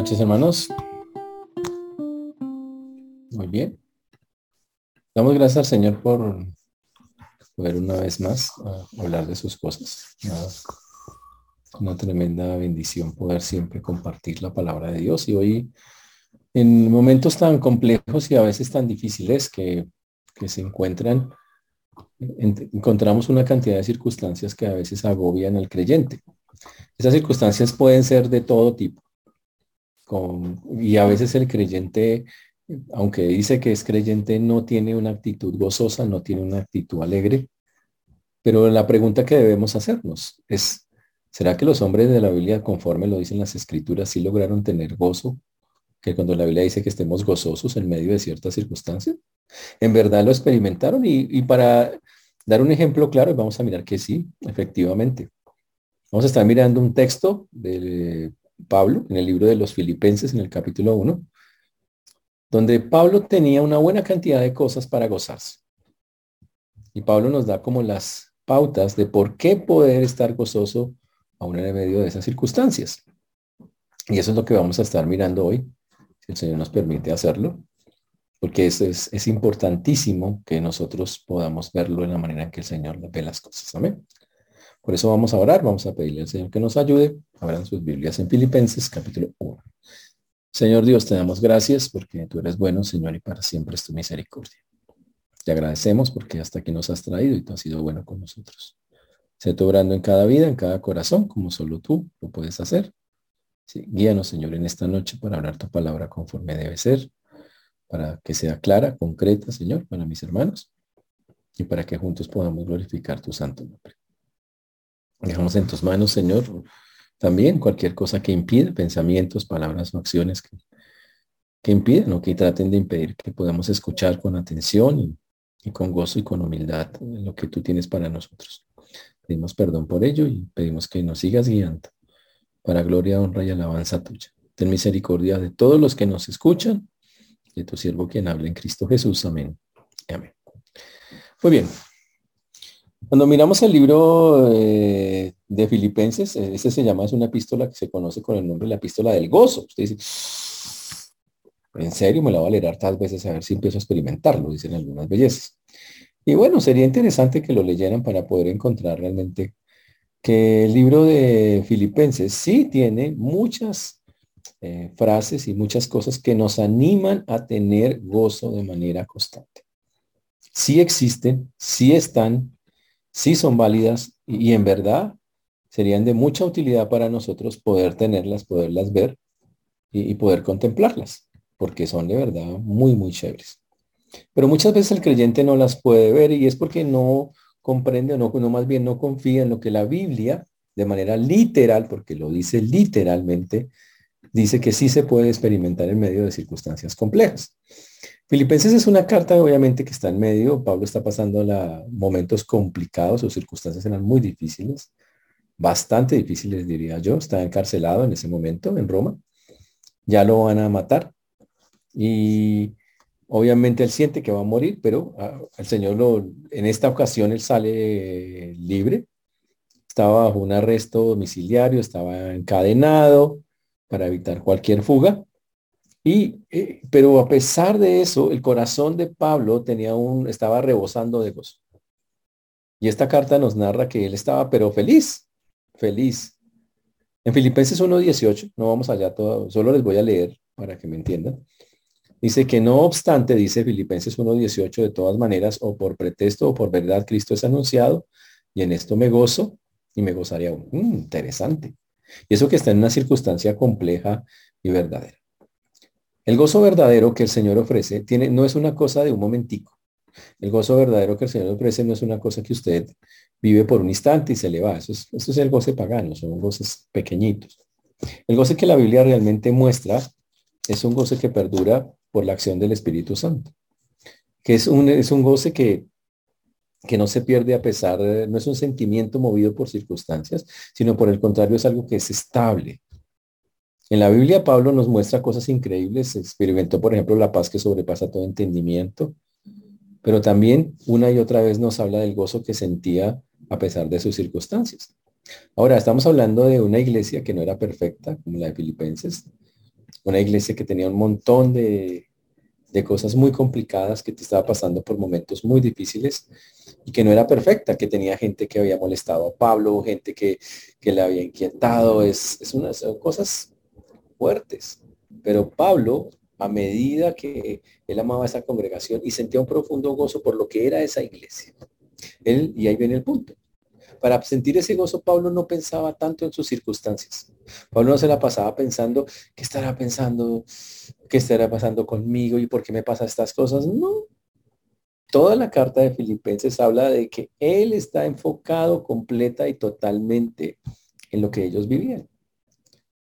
noches, hermanos. Muy bien. Damos gracias al Señor por poder una vez más hablar de sus cosas. Una, tremenda bendición poder siempre compartir la palabra de Dios. Y hoy, en momentos tan complejos y a veces tan difíciles que, que se encuentran, encontramos una cantidad de circunstancias que a veces agobian al creyente. Esas circunstancias pueden ser de todo tipo y a veces el creyente, aunque dice que es creyente, no tiene una actitud gozosa, no tiene una actitud alegre. Pero la pregunta que debemos hacernos es, ¿será que los hombres de la Biblia, conforme lo dicen las escrituras, sí lograron tener gozo? Que cuando la Biblia dice que estemos gozosos en medio de ciertas circunstancias, en verdad lo experimentaron y, y para dar un ejemplo claro, vamos a mirar que sí, efectivamente. Vamos a estar mirando un texto de Pablo en el libro de los Filipenses en el capítulo 1, donde Pablo tenía una buena cantidad de cosas para gozarse. Y Pablo nos da como las pautas de por qué poder estar gozoso aún en medio de esas circunstancias. Y eso es lo que vamos a estar mirando hoy, si el Señor nos permite hacerlo, porque eso es, es importantísimo que nosotros podamos verlo en la manera en que el Señor ve las cosas. Amén. Por eso vamos a orar, vamos a pedirle al Señor que nos ayude. Abran sus Biblias en Filipenses capítulo 1. Señor Dios, te damos gracias porque tú eres bueno, Señor, y para siempre es tu misericordia. Te agradecemos porque hasta aquí nos has traído y tú has sido bueno con nosotros. Sé tú obrando en cada vida, en cada corazón, como solo tú lo puedes hacer. guíanos, Señor, en esta noche para hablar tu palabra conforme debe ser, para que sea clara, concreta, Señor, para mis hermanos, y para que juntos podamos glorificar tu santo nombre. Dejamos en tus manos, Señor, también cualquier cosa que impida, pensamientos, palabras o acciones que, que impiden o que traten de impedir que podamos escuchar con atención y, con gozo y con humildad lo que tú tienes para nosotros. Pedimos perdón por ello y pedimos que nos sigas guiando para gloria, honra y alabanza tuya. Ten misericordia de todos los que nos escuchan, de tu siervo quien habla en Cristo Jesús. Amén. Amén. Muy bien, cuando miramos el libro eh, de Filipenses, ese se llama, es una epístola que se conoce con el nombre de la epístola del gozo. Usted dice, en serio, me la voy a leer hartas veces a ver si empiezo a experimentarlo, dicen algunas bellezas. Y bueno, sería interesante que lo leyeran para poder encontrar realmente que el libro de Filipenses sí tiene muchas eh, frases y muchas cosas que nos animan a tener gozo de manera constante. Sí existen, sí están, sí son válidas y, en verdad serían de mucha utilidad para nosotros poder tenerlas, poderlas ver y, poder contemplarlas, porque son de verdad muy, muy chéveres. Pero muchas veces el creyente no las puede ver y es porque no comprende o no, no más bien no confía en lo que la Biblia, de manera literal, porque lo dice literalmente, dice que sí se puede experimentar en medio de circunstancias complejas. Filipenses es una carta, obviamente, que está en medio. Pablo está pasando momentos complicados, sus circunstancias eran muy difíciles, bastante difíciles, diría yo. Está encarcelado en ese momento en Roma. Ya lo van a matar. Y obviamente él siente que va a morir, pero ah, el Señor lo, en esta ocasión él sale libre. Estaba bajo un arresto domiciliario, estaba encadenado para evitar cualquier fuga y, eh, pero a pesar de eso, el corazón de Pablo tenía un, estaba rebosando de gozo. Y esta carta nos narra que él estaba, pero feliz, feliz. En Filipenses 1.18, no vamos allá todo, solo les voy a leer para que me entiendan. Dice que no obstante, dice Filipenses 1.18, de todas maneras, o por pretexto o por verdad, Cristo es anunciado, y en esto me gozo y me gozaría aún. Mm, interesante. Y eso que está en una circunstancia compleja y verdadera. El gozo verdadero que el Señor ofrece tiene, no es una cosa de un momentico. El gozo verdadero que el Señor ofrece no es una cosa que usted vive por un instante y se le va. Eso es, el goce pagano, son goces pequeñitos. El goce que la Biblia realmente muestra es un goce que perdura por la acción del Espíritu Santo. Que es un, es un goce que, que no se pierde a pesar, no es un sentimiento movido por circunstancias, sino por el contrario es algo que es estable, en la Biblia Pablo nos muestra cosas increíbles. Experimentó, por ejemplo, la paz que sobrepasa todo entendimiento, pero también una y otra vez nos habla del gozo que sentía a pesar de sus circunstancias. Ahora, estamos hablando de una iglesia que no era perfecta, como la de Filipenses, Una iglesia que tenía un montón de, de cosas muy complicadas, que te estaba pasando por momentos muy difíciles y que no era perfecta, que tenía gente que había molestado a Pablo, gente que, que le había inquietado, es, es unas cosas fuertes. Pero Pablo, a medida que él amaba esa congregación y sentía un profundo gozo por lo que era esa iglesia, él, y ahí viene el punto, para sentir ese gozo, Pablo no pensaba tanto en sus circunstancias. Pablo no se la pasaba pensando, ¿qué estará pensando? ¿Qué estará pasando conmigo? ¿Y por qué me pasan estas cosas? No. Toda la carta de Filipenses habla de que él está enfocado completa y totalmente en lo que ellos vivían.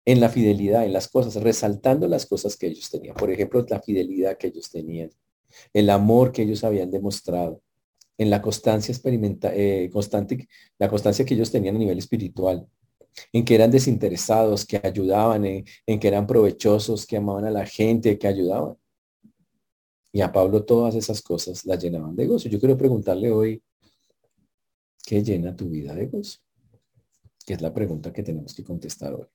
En la fidelidad, en las cosas, resaltando las cosas que ellos tenían. Por ejemplo, la fidelidad que ellos tenían, el amor que ellos habían demostrado, en la constancia experimenta, eh, constante, la constancia que ellos tenían a nivel espiritual, en que eran desinteresados, que ayudaban, en, en que eran provechosos, que amaban a la gente, que ayudaban. Y a Pablo todas esas cosas las llenaban de gozo. Yo quiero preguntarle hoy, ¿qué llena tu vida de gozo? Que es la pregunta que tenemos que contestar hoy.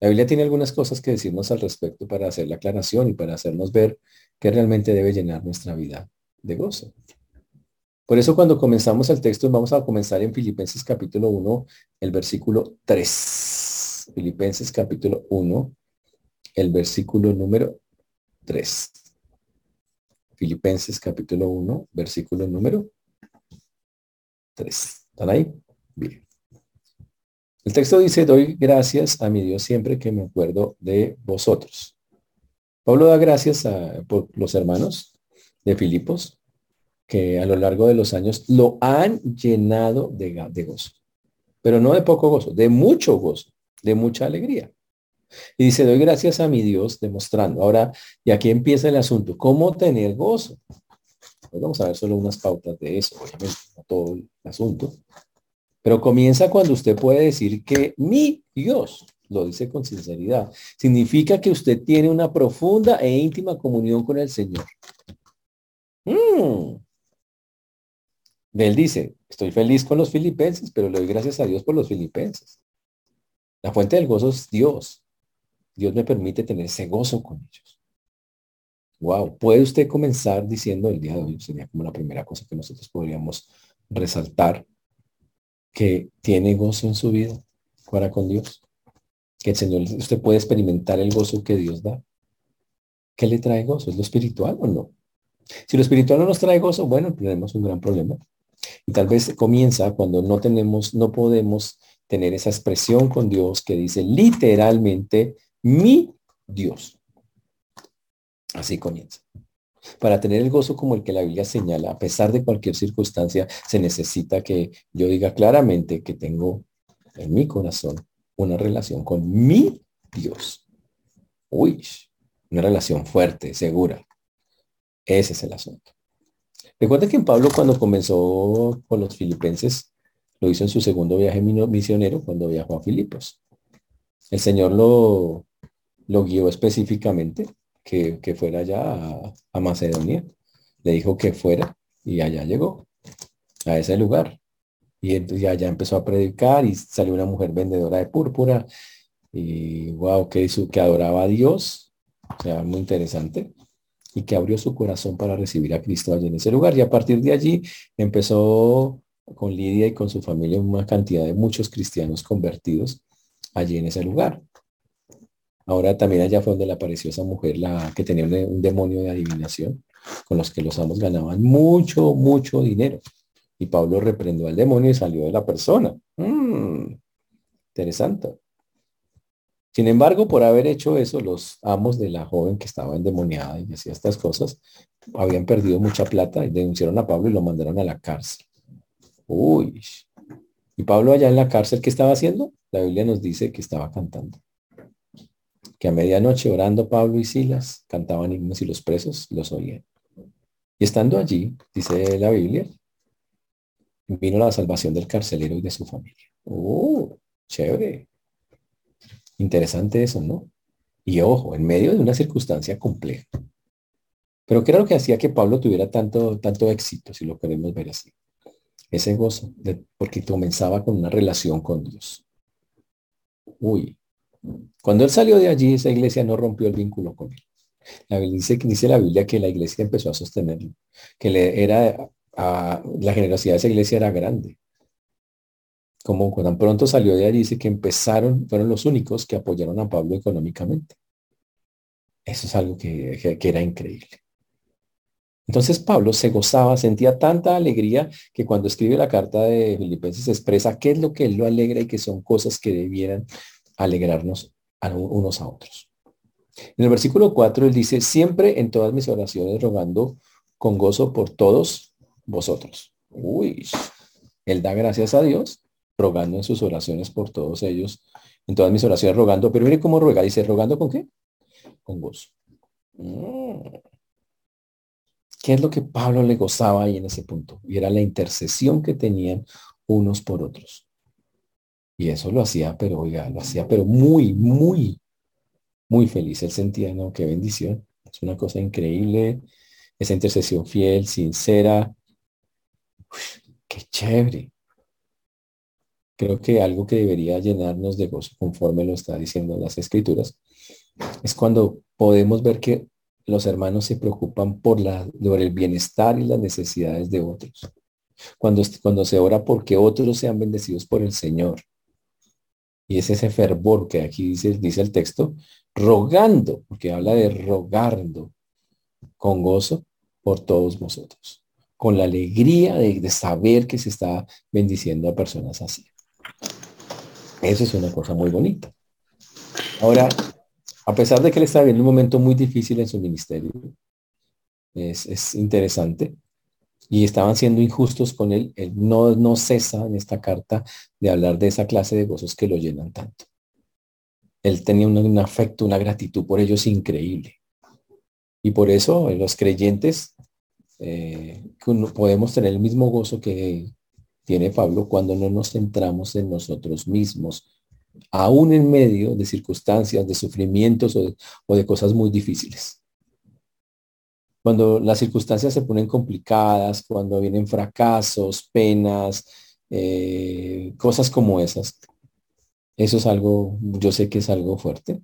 La Biblia tiene algunas cosas que decirnos al respecto para hacer la aclaración y para hacernos ver qué realmente debe llenar nuestra vida de gozo. Por eso cuando comenzamos el texto vamos a comenzar en Filipenses capítulo 1, el versículo 3. Filipenses capítulo 1, el versículo número 3. Filipenses capítulo 1, versículo número 3. ¿Están ahí? Bien. El texto dice, doy gracias a mi Dios siempre que me acuerdo de vosotros. Pablo da gracias a, por los hermanos de Filipos, que a lo largo de los años lo han llenado de, gozo. Pero no de poco gozo, de mucho gozo, de mucha alegría. Y dice, doy gracias a mi Dios demostrando. Ahora, y aquí empieza el asunto, ¿cómo tener gozo? Pues vamos a ver solo unas pautas de eso, obviamente, no todo el asunto. Pero comienza cuando usted puede decir que mi Dios, lo dice con sinceridad, significa que usted tiene una profunda e íntima comunión con el Señor. Mm. Él dice, estoy feliz con los filipenses, pero le doy gracias a Dios por los filipenses. La fuente del gozo es Dios. Dios me permite tener ese gozo con ellos. Wow, puede usted comenzar diciendo el día de hoy, sería como la primera cosa que nosotros podríamos resaltar, que tiene gozo en su vida para con Dios. Que el Señor, usted puede experimentar el gozo que Dios da. ¿Qué le trae gozo? ¿Es lo espiritual o no? Si lo espiritual no nos trae gozo, bueno, tenemos un gran problema. Y tal vez comienza cuando no tenemos, no podemos tener esa expresión con Dios que dice literalmente mi Dios. Así comienza. Para tener el gozo como el que la Biblia señala, a pesar de cualquier circunstancia, se necesita que yo diga claramente que tengo en mi corazón una relación con mi Dios. Uy, una relación fuerte, segura. Ese es el asunto. Recuerda que Pablo cuando comenzó con los filipenses, lo hizo en su segundo viaje misionero cuando viajó a Filipos. El Señor lo, lo guió específicamente que, fuera allá a, Macedonia. Le dijo que fuera y allá llegó, a ese lugar. Y, y allá empezó a predicar y salió una mujer vendedora de púrpura y wow, que, que adoraba a Dios. O sea, muy interesante y que abrió su corazón para recibir a Cristo allí en ese lugar. Y a partir de allí empezó con Lidia y con su familia una cantidad de muchos cristianos convertidos allí en ese lugar. Ahora también allá fue donde le apareció esa mujer la que tenía un, demonio de adivinación con los que los amos ganaban mucho, mucho dinero. Y Pablo reprendió al demonio y salió de la persona. Mm, interesante. Sin embargo, por haber hecho eso, los amos de la joven que estaba endemoniada y hacía estas cosas, habían perdido mucha plata y denunciaron a Pablo y lo mandaron a la cárcel. Uy. Y Pablo allá en la cárcel, ¿qué estaba haciendo? La Biblia nos dice que estaba cantando. Que a medianoche orando Pablo y Silas cantaban himnos y los presos los oían. Y estando allí, dice la Biblia, vino la salvación del carcelero y de su familia. ¡Uh! Chévere. Interesante eso, ¿no? Y ojo, en medio de una circunstancia compleja. Pero ¿qué era lo que hacía que Pablo tuviera tanto, tanto éxito, si lo queremos ver así? Ese gozo, porque comenzaba con una relación con Dios. Uy, Cuando él salió de allí, esa iglesia no rompió el vínculo con él. La dice, dice la Biblia que la iglesia empezó a sostenerlo, que le era la generosidad de esa iglesia era grande. Como tan pronto salió de allí, dice que empezaron, fueron los únicos que apoyaron a Pablo económicamente. Eso es algo que, que era increíble. Entonces Pablo se gozaba, sentía tanta alegría que cuando escribe la carta de Filipenses expresa qué es lo que él lo alegra y que son cosas que debieran alegrarnos a unos a otros. En el versículo 4 él dice, siempre en todas mis oraciones rogando con gozo por todos vosotros. Uy, él da gracias a Dios, rogando en sus oraciones por todos ellos, en todas mis oraciones rogando, pero mire cómo ruega, dice, rogando con qué? Con gozo. Mm. ¿Qué es lo que Pablo le gozaba ahí en ese punto? Y era la intercesión que tenían unos por otros. Y eso lo hacía, pero oiga, lo hacía, pero muy, muy, muy feliz. Él sentía, ¿no? Qué bendición. Es una cosa increíble. Esa intercesión fiel, sincera. qué chévere. Creo que algo que debería llenarnos de gozo, conforme lo está diciendo las escrituras, es cuando podemos ver que los hermanos se preocupan por, la, por el bienestar y las necesidades de otros. Cuando, cuando se ora porque otros sean bendecidos por el Señor. Y es ese fervor que aquí dice, dice el texto, rogando, porque habla de rogando con gozo por todos vosotros, con la alegría de, de saber que se está bendiciendo a personas así. Eso es una cosa muy bonita. Ahora, a pesar de que él está viviendo un momento muy difícil en su ministerio, es, interesante, y estaban siendo injustos con él, él no, no cesa en esta carta de hablar de esa clase de gozos que lo llenan tanto. Él tenía un, afecto, una gratitud por ellos increíble. Y por eso los creyentes eh, podemos tener el mismo gozo que tiene Pablo cuando no nos centramos en nosotros mismos, aún en medio de circunstancias, de sufrimientos o de, cosas muy difíciles. Cuando las circunstancias se ponen complicadas, cuando vienen fracasos, penas, eh, cosas como esas, eso es algo, yo sé que es algo fuerte.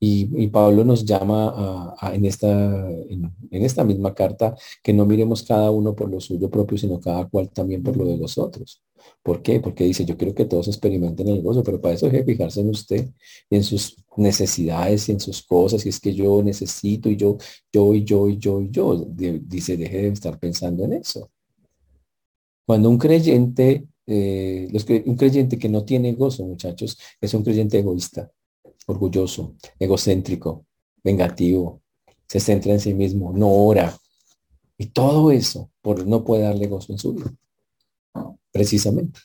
Y, Pablo nos llama en, esta, en, esta misma carta que no miremos cada uno por lo suyo propio, sino cada cual también por lo de los otros. ¿Por qué? Porque dice, yo quiero que todos experimenten el gozo, pero para eso hay que fijarse en usted en sus necesidades y en sus cosas. Y es que yo necesito y yo, yo y yo y yo y yo. dice, deje de estar pensando en eso. Cuando un creyente, eh, un creyente que no tiene gozo, muchachos, es un creyente egoísta, orgulloso, egocéntrico, vengativo, se centra en sí mismo, no ora. Y todo eso por no puede darle gozo en su vida precisamente.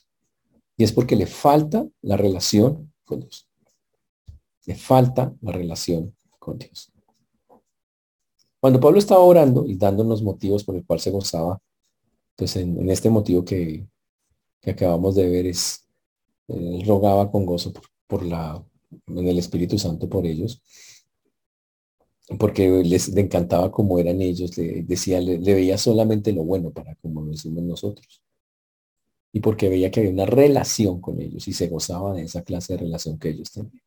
Y es porque le falta la relación con Dios. Le falta la relación con Dios. Cuando Pablo estaba orando y dándonos motivos por el cual se gozaba, pues en, este motivo que, acabamos de ver es, rogaba con gozo por, la, en el Espíritu Santo por ellos, porque les le encantaba cómo eran ellos, le decía, le, le veía solamente lo bueno para como lo decimos nosotros y porque veía que había una relación con ellos y se gozaba de esa clase de relación que ellos tenían.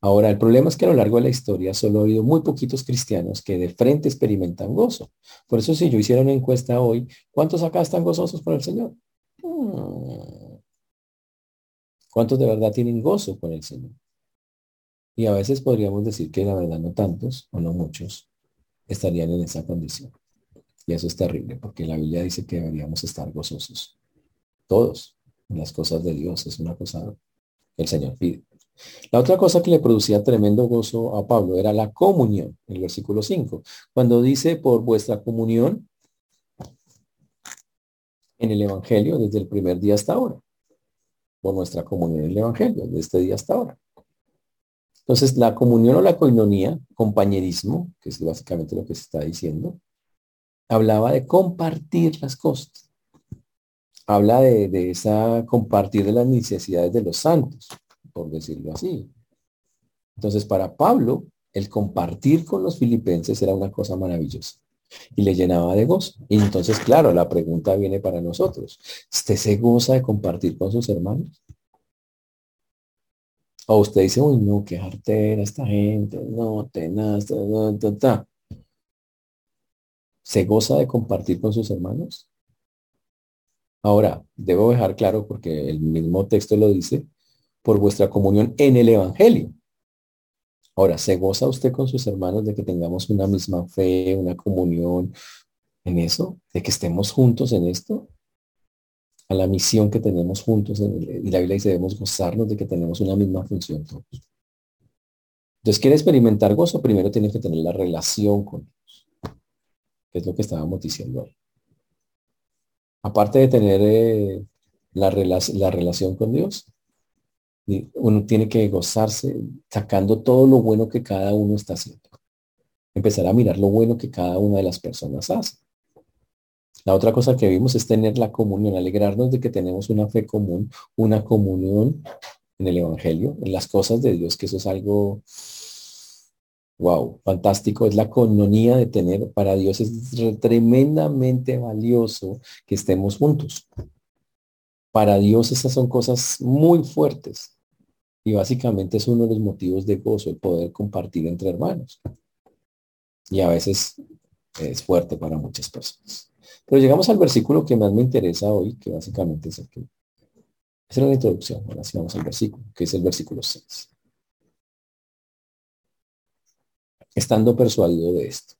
Ahora, el problema es que a lo largo de la historia solo ha habido muy poquitos cristianos que de frente experimentan gozo. Por eso si yo hiciera una encuesta hoy, ¿cuántos acá están gozosos por el Señor? Hmm. ¿Cuántos de verdad tienen gozo con el Señor? Y a veces podríamos decir que la verdad no tantos o no muchos estarían en esa condición. Y eso es terrible, porque la Biblia dice que deberíamos estar gozosos. Todos en las cosas de Dios. Es una cosa que el Señor pide. La otra cosa que le producía tremendo gozo a Pablo era la comunión, el versículo 5. Cuando dice por vuestra comunión en el Evangelio desde el primer día hasta ahora. Por nuestra comunión en el Evangelio, desde este día hasta ahora. Entonces, la comunión o la coinonía, compañerismo, que es básicamente lo que se está diciendo, hablaba de compartir las cosas. Habla de, esa compartir de las necesidades de los santos, por decirlo así. Entonces, para Pablo, el compartir con los filipenses era una cosa maravillosa y le llenaba de gozo. Y entonces, claro, la pregunta viene para nosotros. ¿Usted se goza de compartir con sus hermanos? O usted dice, uy, no, qué jartera esta gente, no, tenaz, ta, ¿Se goza de compartir con sus hermanos? Ahora, debo dejar claro, porque el mismo texto lo dice, por vuestra comunión en el Evangelio. Ahora, ¿se goza usted con sus hermanos de que tengamos una misma fe, una comunión en eso? ¿De que estemos juntos en esto? A la misión que tenemos juntos. En y la Biblia dice, debemos gozarnos de que tenemos una misma función todos. Entonces, ¿quiere experimentar gozo? Primero tiene que tener la relación con Dios. Es lo que estábamos diciendo. Aparte de tener eh, la, la relación con Dios, uno tiene que gozarse sacando todo lo bueno que cada uno está haciendo. Empezar a mirar lo bueno que cada una de las personas hace. La otra cosa que vimos es tener la comunión, alegrarnos de que tenemos una fe común, una comunión en el Evangelio, en las cosas de Dios, que eso es algo, wow, fantástico. Es la cononía de tener, para Dios es tremendamente valioso que estemos juntos. Para Dios esas son cosas muy fuertes. Y básicamente es uno de los motivos de gozo, el poder compartir entre hermanos. Y a veces es fuerte para muchas personas. Pero llegamos al versículo que más me interesa hoy, que básicamente es el que... Esa es la introducción. Ahora sí vamos al versículo, que es el versículo 6. Estando persuadido de esto,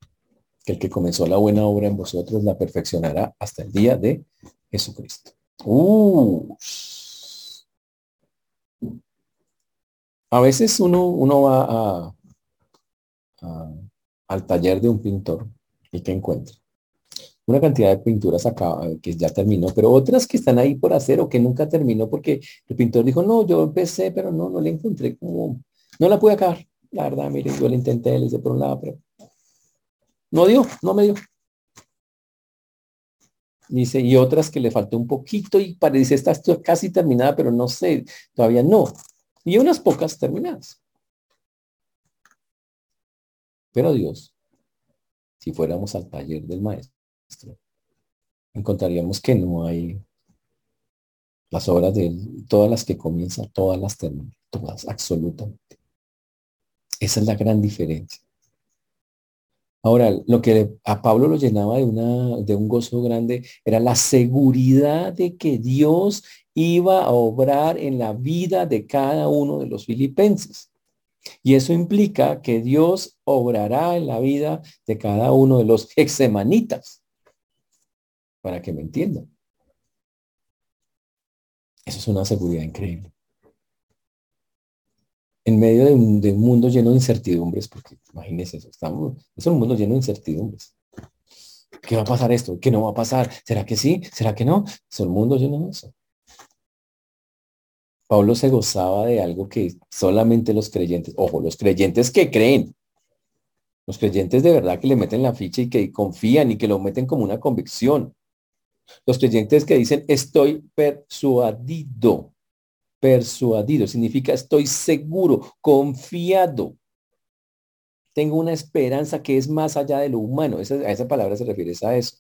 que el que comenzó la buena obra en vosotros la perfeccionará hasta el día de Jesucristo. Uh, A veces uno, uno va al taller de un pintor y que encuentra una cantidad de pinturas acá que ya terminó, pero otras que están ahí por hacer o que nunca terminó porque el pintor dijo, no, yo empecé, pero no, no le encontré como, no la pude acabar. La verdad, miren, yo le intenté, le hice por un lado, pero no dio, no me dio. Dice, y otras que le faltó un poquito y parece, está casi terminada, pero no sé, todavía no y unas pocas terminadas. Pero Dios, si fuéramos al taller del maestro, encontraríamos que no hay las obras de él, todas las que comienzan, todas las terminan, todas, absolutamente. Esa es la gran diferencia. Ahora, lo que a Pablo lo llenaba de, una, de un gozo grande era la seguridad de que Dios iba a obrar en la vida de cada uno de los filipenses. Y eso implica que Dios obrará en la vida de cada uno de los exemanitas. Para que me entiendan. Eso es una seguridad increíble. En medio de un, mundo lleno de incertidumbres, porque imagínense eso, estamos, es un mundo lleno de incertidumbres. ¿Qué va a pasar esto? ¿Qué no va a pasar? ¿Será que sí? ¿Será que no? Es un mundo lleno de eso. Pablo se gozaba de algo que solamente los creyentes, ojo, los creyentes que creen, los creyentes de verdad que le meten la ficha y que confían y que lo meten como una convicción. Los creyentes que dicen estoy persuadido. Persuadido significa estoy seguro, confiado. Tengo una esperanza que es más allá de lo humano. Esa, a esa palabra se refiere a eso.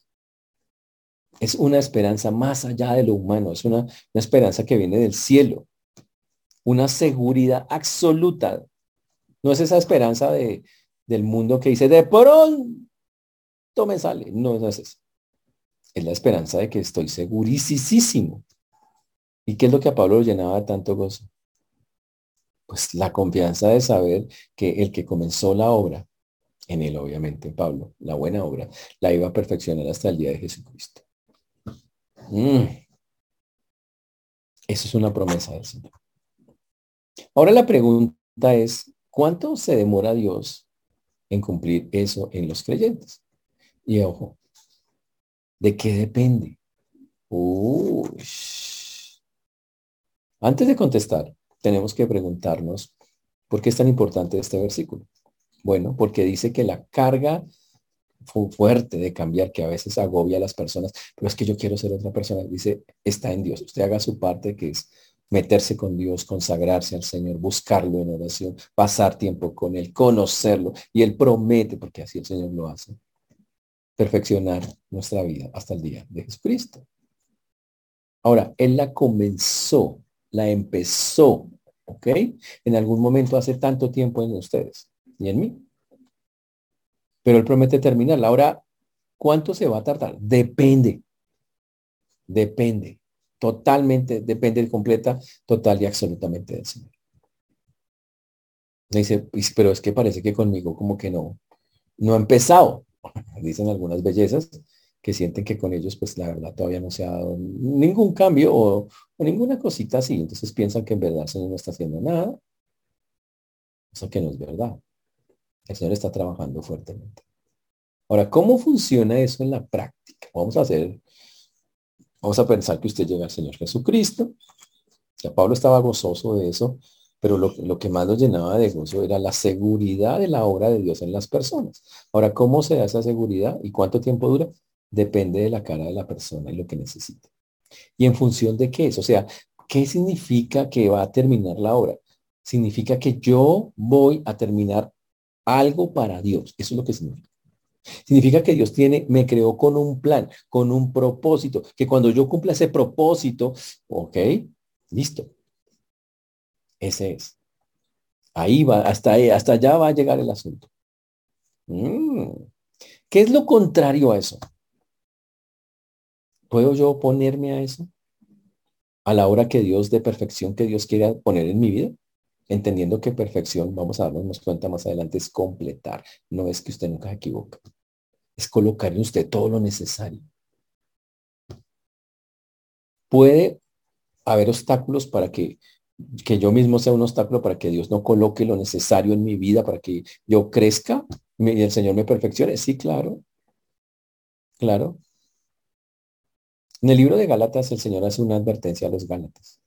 Es una esperanza más allá de lo humano. Es una, esperanza que viene del cielo una seguridad absoluta. No es esa esperanza de, del mundo que dice, de pronto me sale. No, no es eso. Es la esperanza de que estoy segurísimo. ¿Y qué es lo que a Pablo lo llenaba de tanto gozo? Pues la confianza de saber que el que comenzó la obra, en él obviamente, Pablo, la buena obra, la iba a perfeccionar hasta el día de Jesucristo. Mm. Eso es una promesa del Señor. Ahora la pregunta es, ¿cuánto se demora Dios en cumplir eso en los creyentes? Y ojo, ¿de qué depende? Antes de contestar, tenemos que preguntarnos por qué es tan importante este versículo. Bueno, porque dice que la carga fuerte de cambiar que a veces agobia a las personas, pero es que yo quiero ser otra persona, dice, está en Dios. Usted haga su parte que es meterse con Dios, consagrarse al Señor, buscarlo en oración, pasar tiempo con Él, conocerlo. Y Él promete, porque así el Señor lo hace, perfeccionar nuestra vida hasta el día de Jesucristo. Ahora, Él la comenzó, la empezó ¿Ok? En algún momento hace tanto tiempo en ustedes y en mí. Pero Él promete terminarla. Ahora, ¿cuánto se va a tardar? Depende. Depende. Totalmente, depende completa, total y absolutamente del Señor. Dice, pero es que parece que conmigo como que no, no ha empezado. Dicen algunas bellezas que sienten que con ellos pues la verdad todavía no se ha dado ningún cambio o, ninguna cosita así. Entonces piensan que en verdad el Señor no está haciendo nada. Eso que no es verdad. El Señor está trabajando fuertemente. Ahora, ¿cómo funciona eso en la práctica? Vamos a hacer, vamos a pensar que usted llega al Señor Jesucristo. Ya Pablo estaba gozoso de eso, pero lo, que más lo llenaba de gozo era la seguridad de la obra de Dios en las personas. Ahora, ¿cómo se da esa seguridad y cuánto tiempo dura? Depende de la cara de la persona y lo que necesita. ¿Y en función de qué es? O sea, ¿qué significa que va a terminar la obra? Significa que yo voy a terminar algo para Dios. Eso es lo que significa. Significa que Dios tiene, me creó con un plan, con un propósito, que cuando yo cumpla ese propósito, ok, listo, ese es. Ahí va, hasta, hasta allá va a llegar el asunto. Mm. ¿Qué es lo contrario a eso? ¿Puedo yo oponerme a eso? A la hora que Dios de perfección que Dios quiere poner en mi vida. Entendiendo que perfección, vamos a darnos cuenta más adelante, es completar. No es que usted nunca se equivoca. Es colocar en usted todo lo necesario. Puede haber obstáculos para que que yo mismo sea un obstáculo para que Dios no coloque lo necesario en mi vida para que yo crezca y el Señor me perfeccione. Sí, claro. Claro. En el libro de Gálatas el Señor hace una advertencia a los Gálatas.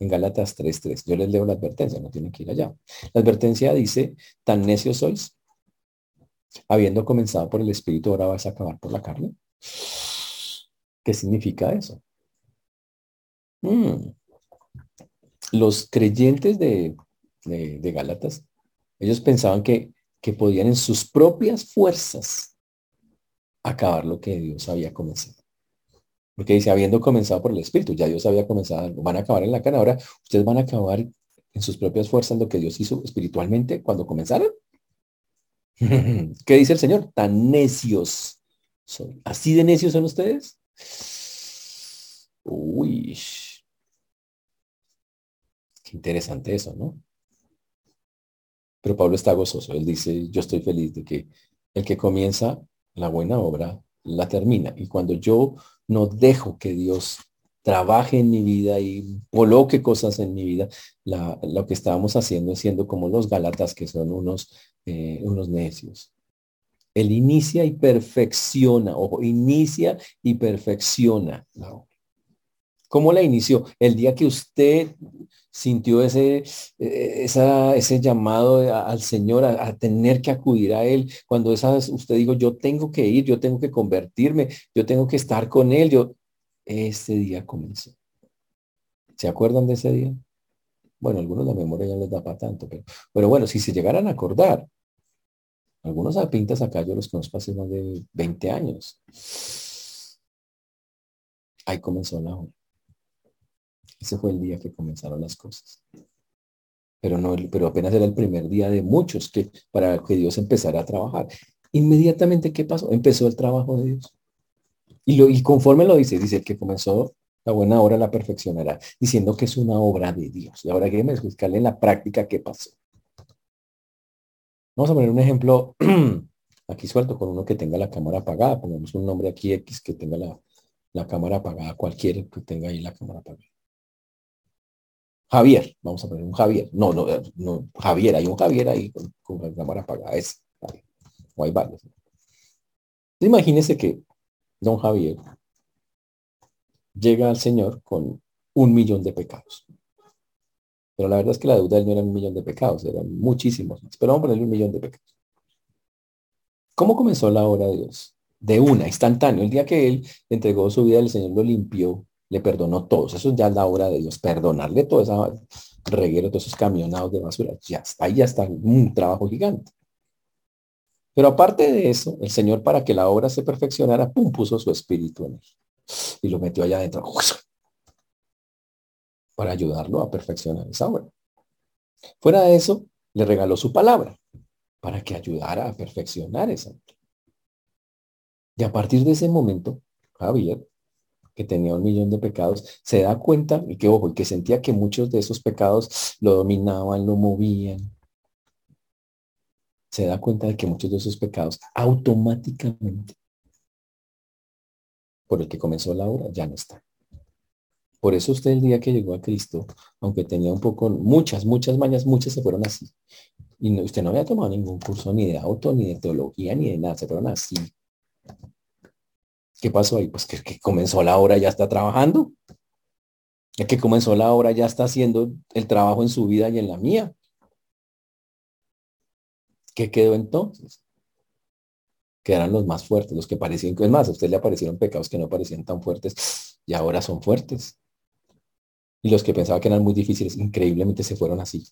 En Gálatas 3.3. Yo les leo la advertencia, no tienen que ir allá. La advertencia dice, tan necios sois, habiendo comenzado por el Espíritu, ahora vas a acabar por la carne. ¿Qué significa eso? Mm los creyentes de, de, Gálatas, ellos pensaban que, que podían en sus propias fuerzas acabar lo que Dios había comenzado. Porque dice, habiendo comenzado por el Espíritu, ya Dios había comenzado van a acabar en la cara. Ahora, ustedes van a acabar en sus propias fuerzas lo que Dios hizo espiritualmente cuando comenzaron. ¿Qué dice el Señor? Tan necios son. ¿Así de necios son ustedes? Uy, interesante eso, ¿no? Pero Pablo está gozoso. Él dice, yo estoy feliz de que el que comienza la buena obra la termina. Y cuando yo no dejo que Dios trabaje en mi vida y coloque cosas en mi vida, lo que estábamos haciendo es siendo como los galatas que son unos, eh, unos necios. Él inicia y perfecciona, ojo, inicia y perfecciona ¿Cómo la inició? El día que usted sintió ese, eh, ese llamado al Señor a, tener que acudir a Él, cuando esas, usted dijo, yo tengo que ir, yo tengo que convertirme, yo tengo que estar con Él, yo, ese día comenzó. ¿Se acuerdan de ese día? Bueno, algunos la memoria ya les da para tanto, pero, pero bueno, si se llegaran a acordar, algunos pintas acá yo los conozco hace más de 20 años. Ahí comenzó la hora. Ese fue el día que comenzaron las cosas. Pero, no, pero apenas era el primer día de muchos que, para que Dios empezara a trabajar. Inmediatamente, ¿qué pasó? Empezó el trabajo de Dios. Y, lo, y conforme lo dice, dice, el que comenzó la buena obra la perfeccionará, diciendo que es una obra de Dios. Y ahora que me explicarle en la práctica qué pasó. Vamos a poner un ejemplo aquí suelto con uno que tenga la cámara apagada. Pongamos un nombre aquí X que tenga la, la cámara apagada, cualquier que tenga ahí la cámara apagada. Javier, vamos a poner un Javier. No, no, no, Javier, hay un Javier ahí con, la cámara apagada. Es, o hay varios. Imagínese que don Javier llega al Señor con un millón de pecados. Pero la verdad es que la deuda no era un millón de pecados, eran muchísimos más. Pero vamos a ponerle un millón de pecados. ¿Cómo comenzó la obra de Dios? De una, instantáneo. El día que él entregó su vida, el Señor lo limpió le perdonó todos. Eso ya es la obra de Dios, perdonarle todo ese reguero, todos esos camionados de basura. Ya ahí ya está un trabajo gigante. Pero aparte de eso, el Señor para que la obra se perfeccionara, pum, puso su espíritu en él y lo metió allá adentro para ayudarlo a perfeccionar esa obra. Fuera de eso, le regaló su palabra para que ayudara a perfeccionar esa. Y a partir de ese momento, Javier, que tenía un millón de pecados, se da cuenta y que, ojo, y que sentía que muchos de esos pecados lo dominaban, lo movían. Se da cuenta de que muchos de esos pecados automáticamente, por el que comenzó la obra, ya no están. Por eso usted el día que llegó a Cristo, aunque tenía un poco, muchas, muchas mañas, muchas se fueron así. Y usted no había tomado ningún curso ni de auto, ni de teología, ni de nada, se fueron así. ¿Qué pasó ahí? Pues que, que comenzó la obra, ya está trabajando. El que comenzó la obra ya está haciendo el trabajo en su vida y en la mía. ¿Qué quedó entonces? Que eran los más fuertes, los que parecían, es más, a usted le aparecieron pecados que no parecían tan fuertes y ahora son fuertes. Y los que pensaba que eran muy difíciles, increíblemente se fueron así.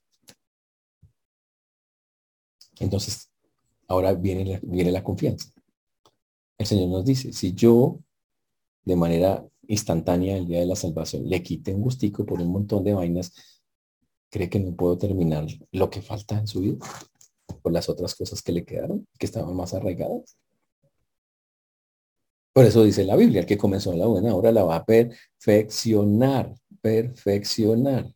Entonces, ahora viene viene la confianza. El Señor nos dice, si yo de manera instantánea el día de la salvación le quité un gustico por un montón de vainas, cree que no puedo terminar lo que falta en su vida por las otras cosas que le quedaron, que estaban más arraigadas. Por eso dice la Biblia, el que comenzó la buena obra la va a perfeccionar perfeccionar.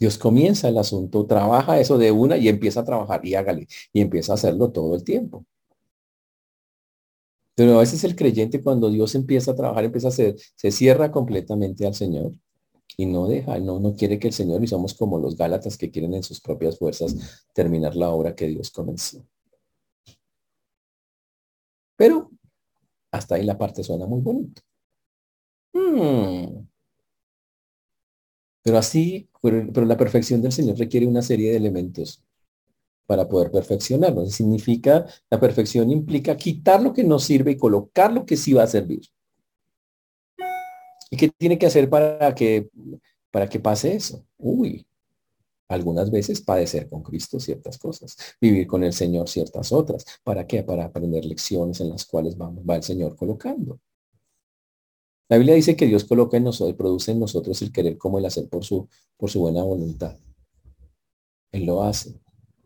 Dios comienza el asunto, trabaja eso de una y empieza a trabajar y hágale y empieza a hacerlo todo el tiempo. Pero a veces el creyente cuando Dios empieza a trabajar, empieza a hacer, se cierra completamente al Señor y no deja, no, no quiere que el Señor, y somos como los Gálatas que quieren en sus propias fuerzas terminar la obra que Dios comenzó. Pero hasta ahí la parte suena muy bonito. Hmm. Pero así, pero, la perfección del Señor requiere una serie de elementos para poder perfeccionarlo. Significa, la perfección implica quitar lo que no sirve y colocar lo que sí va a servir. ¿Y qué tiene que hacer para que, para que pase eso? Uy, algunas veces padecer con Cristo ciertas cosas, vivir con el Señor ciertas otras. ¿Para qué? Para aprender lecciones en las cuales va, va el Señor colocando. La Biblia dice que Dios coloca en nosotros, produce en nosotros el querer como el hacer por su, por su buena voluntad. Él lo hace.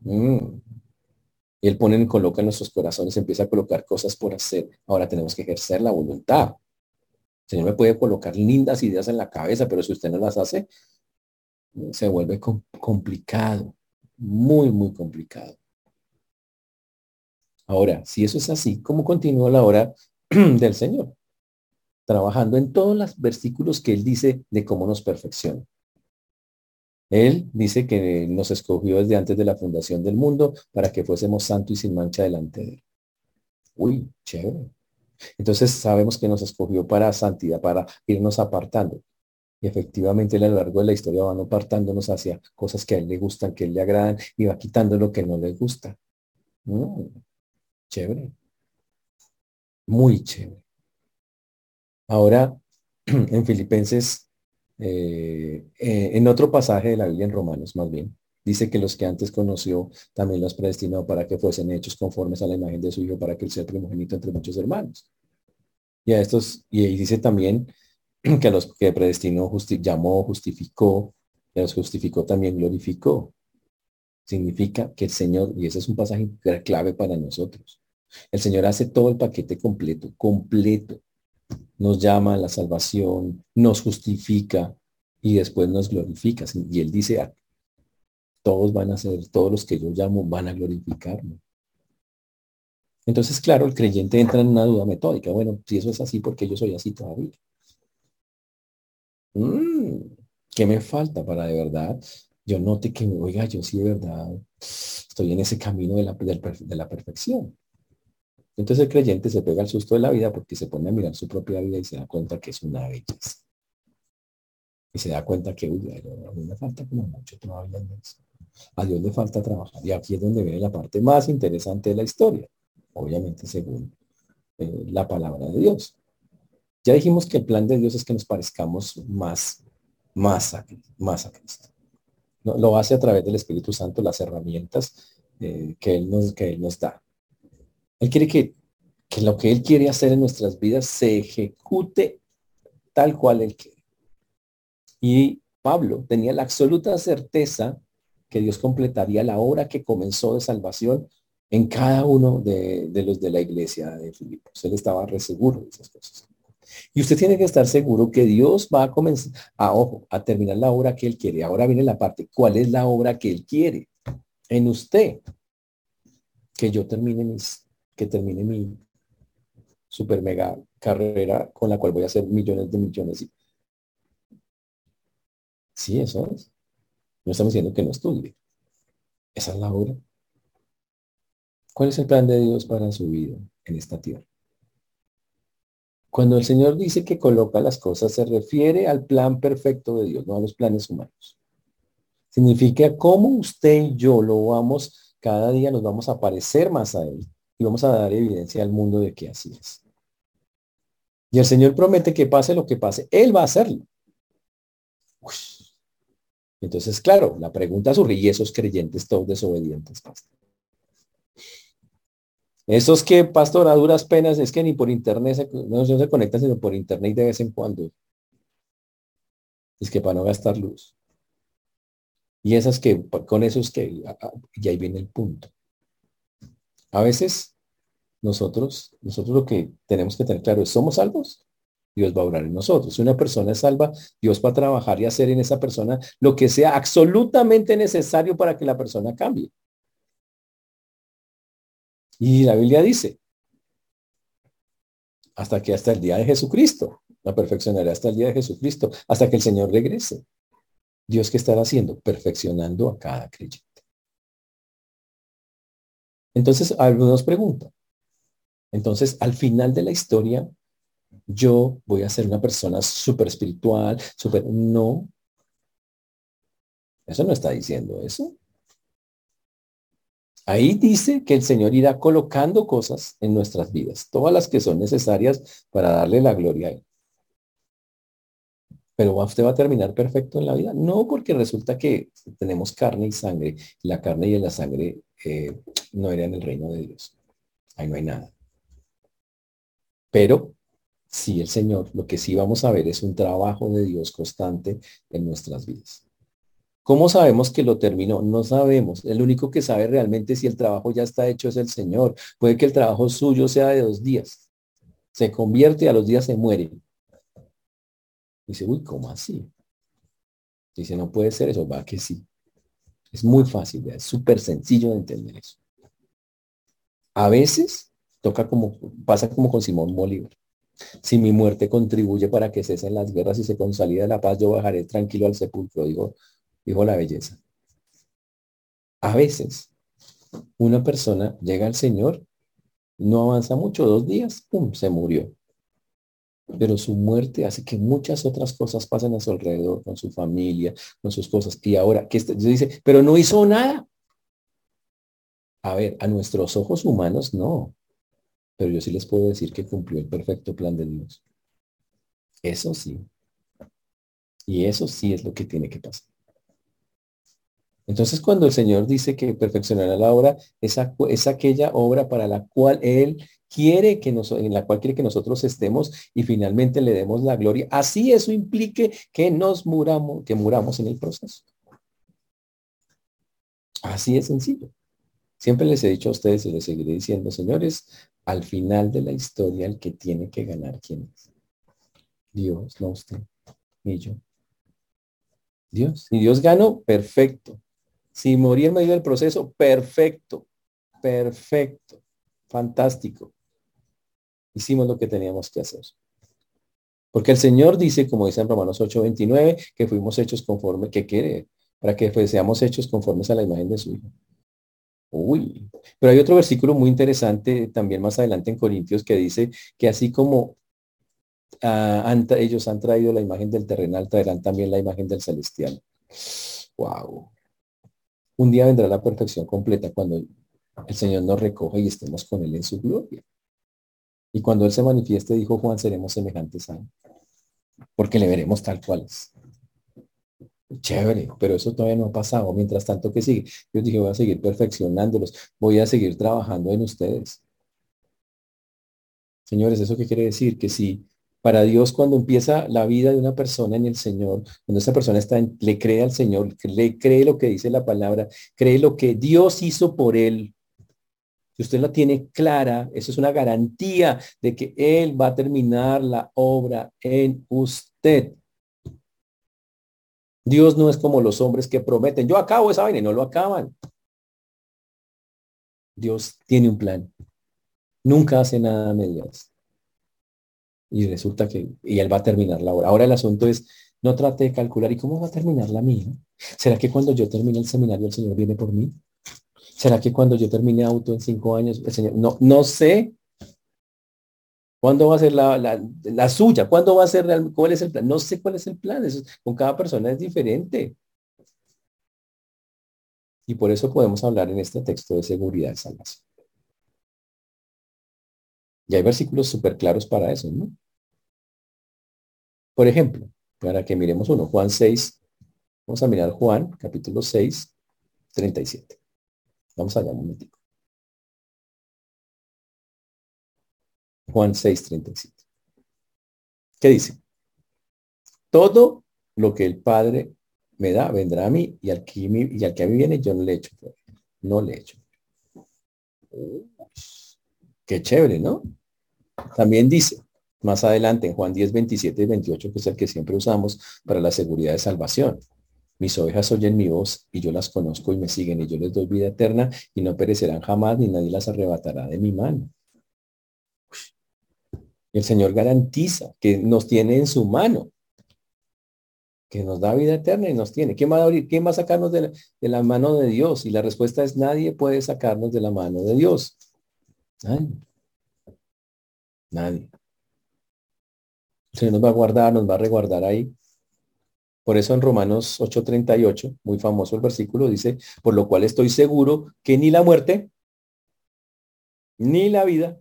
Mm. Él pone y coloca en nuestros corazones, empieza a colocar cosas por hacer. Ahora tenemos que ejercer la voluntad. El Señor me puede colocar lindas ideas en la cabeza, pero si usted no las hace, se vuelve complicado, muy, muy complicado. Ahora, si eso es así, ¿cómo continúa la hora del Señor? trabajando en todos los versículos que él dice de cómo nos perfecciona. Él dice que nos escogió desde antes de la fundación del mundo para que fuésemos santos y sin mancha delante de él. Uy, chévere. Entonces sabemos que nos escogió para santidad, para irnos apartando. Y efectivamente a lo largo de la historia van apartándonos hacia cosas que a él le gustan, que a él le agradan, y va quitando lo que no le gusta. Mm, chévere. Muy chévere. Ahora, en Filipenses, eh, eh, en otro pasaje de la Biblia en Romanos, más bien, dice que los que antes conoció también los predestinó para que fuesen hechos conformes a la imagen de su Hijo, para que él sea primogénito entre muchos hermanos. Y a estos, y ahí dice también que a los que predestinó, llamó, justificó, los justificó también glorificó. Significa que el Señor, y ese es un pasaje clave para nosotros, el Señor hace todo el paquete completo, completo nos llama a la salvación, nos justifica y después nos glorifica. Y él dice, ah, todos van a ser, todos los que yo llamo van a glorificarme. Entonces, claro, el creyente entra en una duda metódica. Bueno, si eso es así, porque yo soy así todavía? Mm, ¿Qué me falta para de verdad? Yo note que, oiga, yo sí de verdad estoy en ese camino de la perfección. Entonces el creyente se pega el susto de la vida porque se pone a mirar su propia vida y se da cuenta que es una belleza. Y se da cuenta que, uy, a mí me falta como mucho todavía A Dios le falta trabajar. Y aquí es donde viene la parte más interesante de la historia. Obviamente según eh, la palabra de Dios. Ya dijimos que el plan de Dios es que nos parezcamos más, más a, más a Cristo. lo hace a través del Espíritu Santo, las herramientas eh, que, él nos, que Él nos da. Él quiere que, lo que Él quiere hacer en nuestras vidas se ejecute tal cual Él quiere. Y Pablo tenía la absoluta certeza que Dios completaría la obra que comenzó de salvación en cada uno de, los de la iglesia de Filipos. Él estaba re seguro de esas cosas. Y usted tiene que estar seguro que Dios va a comenzar, a ojo, a terminar la obra que Él quiere. Ahora viene la parte, ¿cuál es la obra que Él quiere? En usted. Que yo termine mis, que termine mi super mega carrera con la cual voy a hacer millones de millones. Sí, eso es. No estamos diciendo que no estudie. Esa es la obra. ¿Cuál es el plan de Dios para su vida en esta tierra? Cuando el Señor dice que coloca las cosas, se refiere al plan perfecto de Dios, no a los planes humanos. Significa cómo usted y yo lo vamos, cada día nos vamos a parecer más a Él y vamos a dar evidencia al mundo de que así es. Y el Señor promete que pase lo que pase, Él va a hacerlo. Entonces, claro, la pregunta surge, ¿y esos creyentes todos desobedientes? Esos que, pastor, a duras penas, es que ni por internet no, se conectan, sino por internet de vez en cuando. Es que para no gastar luz. Y esas que, con esos que, y ahí viene el punto. A veces, nosotros, nosotros lo que tenemos que tener claro es, ¿somos salvos? Dios va a orar en nosotros. Si una persona es salva, Dios va a trabajar y hacer en esa persona lo que sea absolutamente necesario para que la persona cambie. Y la Biblia dice, hasta que hasta el día de Jesucristo, la perfeccionará hasta el día de Jesucristo, hasta que el Señor regrese. Dios que estará haciendo, perfeccionando a cada creyente. Entonces, algunos preguntan. Entonces, al final de la historia, yo voy a ser una persona súper espiritual, súper... No. Eso no está diciendo eso. Ahí dice que el Señor irá colocando cosas en nuestras vidas, todas las que son necesarias para darle la gloria a Él. Pero usted va a terminar perfecto en la vida. No, porque resulta que tenemos carne y sangre. La carne y la sangre no eran el reino de Dios. Ahí no hay nada. Pero sí, el Señor, lo que sí vamos a ver es un trabajo de Dios constante en nuestras vidas. ¿Cómo sabemos que lo terminó? No sabemos. El único que sabe realmente si el trabajo ya está hecho es el Señor. Puede que el trabajo suyo sea de dos días. Se convierte y a los días se muere. Dice, uy, ¿cómo así? Dice, no puede ser eso. Va que sí. Es muy fácil, es súper sencillo de entender eso. A veces toca como, pasa como con Simón Bolívar. Si mi muerte contribuye para que cesen las guerras y se consolide la paz, yo bajaré tranquilo al sepulcro. Digo, dijo la belleza. A veces, una persona llega al Señor, no avanza mucho, dos días, ¡pum!, se murió. Pero su muerte hace que muchas otras cosas pasen a su alrededor, con su familia, con sus cosas. Y ahora, que dice, pero no hizo nada. A ver, a nuestros ojos humanos no. Pero yo sí les puedo decir que cumplió el perfecto plan de Dios. Eso sí. Y eso sí es lo que tiene que pasar. Entonces, cuando el Señor dice que perfeccionará la obra, es aquella obra para la cual Él quiere que nos, en la cual quiere que nosotros estemos y finalmente le demos la gloria. Así eso implique que nos muramos, que muramos en el proceso. Así es sencillo. Siempre les he dicho a ustedes y les seguiré diciendo, señores, al final de la historia el que tiene que ganar, ¿quién es? Dios, no usted, ni yo. Dios. Y Dios ganó, perfecto. Si morí en medio del proceso, perfecto, perfecto, fantástico. Hicimos lo que teníamos que hacer. Porque el Señor dice, como dice en Romanos 8:29, que fuimos hechos conforme, que quiere, para que pues, seamos hechos conformes a la imagen de su Hijo. Uy, pero hay otro versículo muy interesante también más adelante en Corintios que dice que así como ah, ellos han traído la imagen del terrenal, traerán también la imagen del celestial. Wow. Un día vendrá la perfección completa cuando el Señor nos recoja y estemos con Él en su gloria. Y cuando Él se manifieste, dijo Juan, seremos semejantes a Él. Porque le veremos tal cual es. Chévere, pero eso todavía no ha pasado. Mientras tanto, ¿qué sigue? Yo dije, voy a seguir perfeccionándolos. Voy a seguir trabajando en ustedes. Señores, ¿eso qué quiere decir? Que si Para Dios, cuando empieza la vida de una persona en el Señor, cuando esa persona está le cree al Señor, le cree lo que dice la palabra, cree lo que Dios hizo por él, si usted la tiene clara, eso es una garantía de que Él va a terminar la obra en usted. Dios no es como los hombres que prometen, yo acabo esa vaina y no lo acaban. Dios tiene un plan. Nunca hace nada a medias. Y resulta que, y Él va a terminar la obra. Ahora el asunto es, no trate de calcular, ¿y cómo va a terminar la mía? ¿Será que cuando yo termine el seminario el Señor viene por mí? ¿Será que cuando yo termine auto en cinco años, el Señor, no, no sé cuándo va a ser la, suya? ¿Cuándo va a ser, cuál es el plan? No sé cuál es el plan. Eso, con cada persona es diferente. Y por eso podemos hablar en este texto de seguridad de salvación. Y hay versículos súper claros para eso, ¿no? Por ejemplo, para que miremos uno, Juan 6, vamos a mirar Juan, capítulo 6, 37. Vamos allá un momentico. Juan 6:37. ¿Qué dice? Todo lo que el Padre me da vendrá a mí y al que, y al que a mí viene yo no le echo No le echo. Qué chévere, ¿no? También dice, más adelante en Juan 10, 27 y 28, que es el que siempre usamos para la seguridad de salvación. Mis ovejas oyen mi voz y yo las conozco y me siguen y yo les doy vida eterna y no perecerán jamás ni nadie las arrebatará de mi mano. El Señor garantiza que nos tiene en su mano, que nos da vida eterna y nos tiene. ¿Quién va a, quién va a sacarnos de la, mano de Dios? Y la respuesta es nadie puede sacarnos de la mano de Dios. Nadie. Nadie. El Señor nos va a guardar, nos va a reguardar ahí. Por eso en Romanos 8:38, muy famoso el versículo, dice, por lo cual estoy seguro que ni la muerte, ni la vida,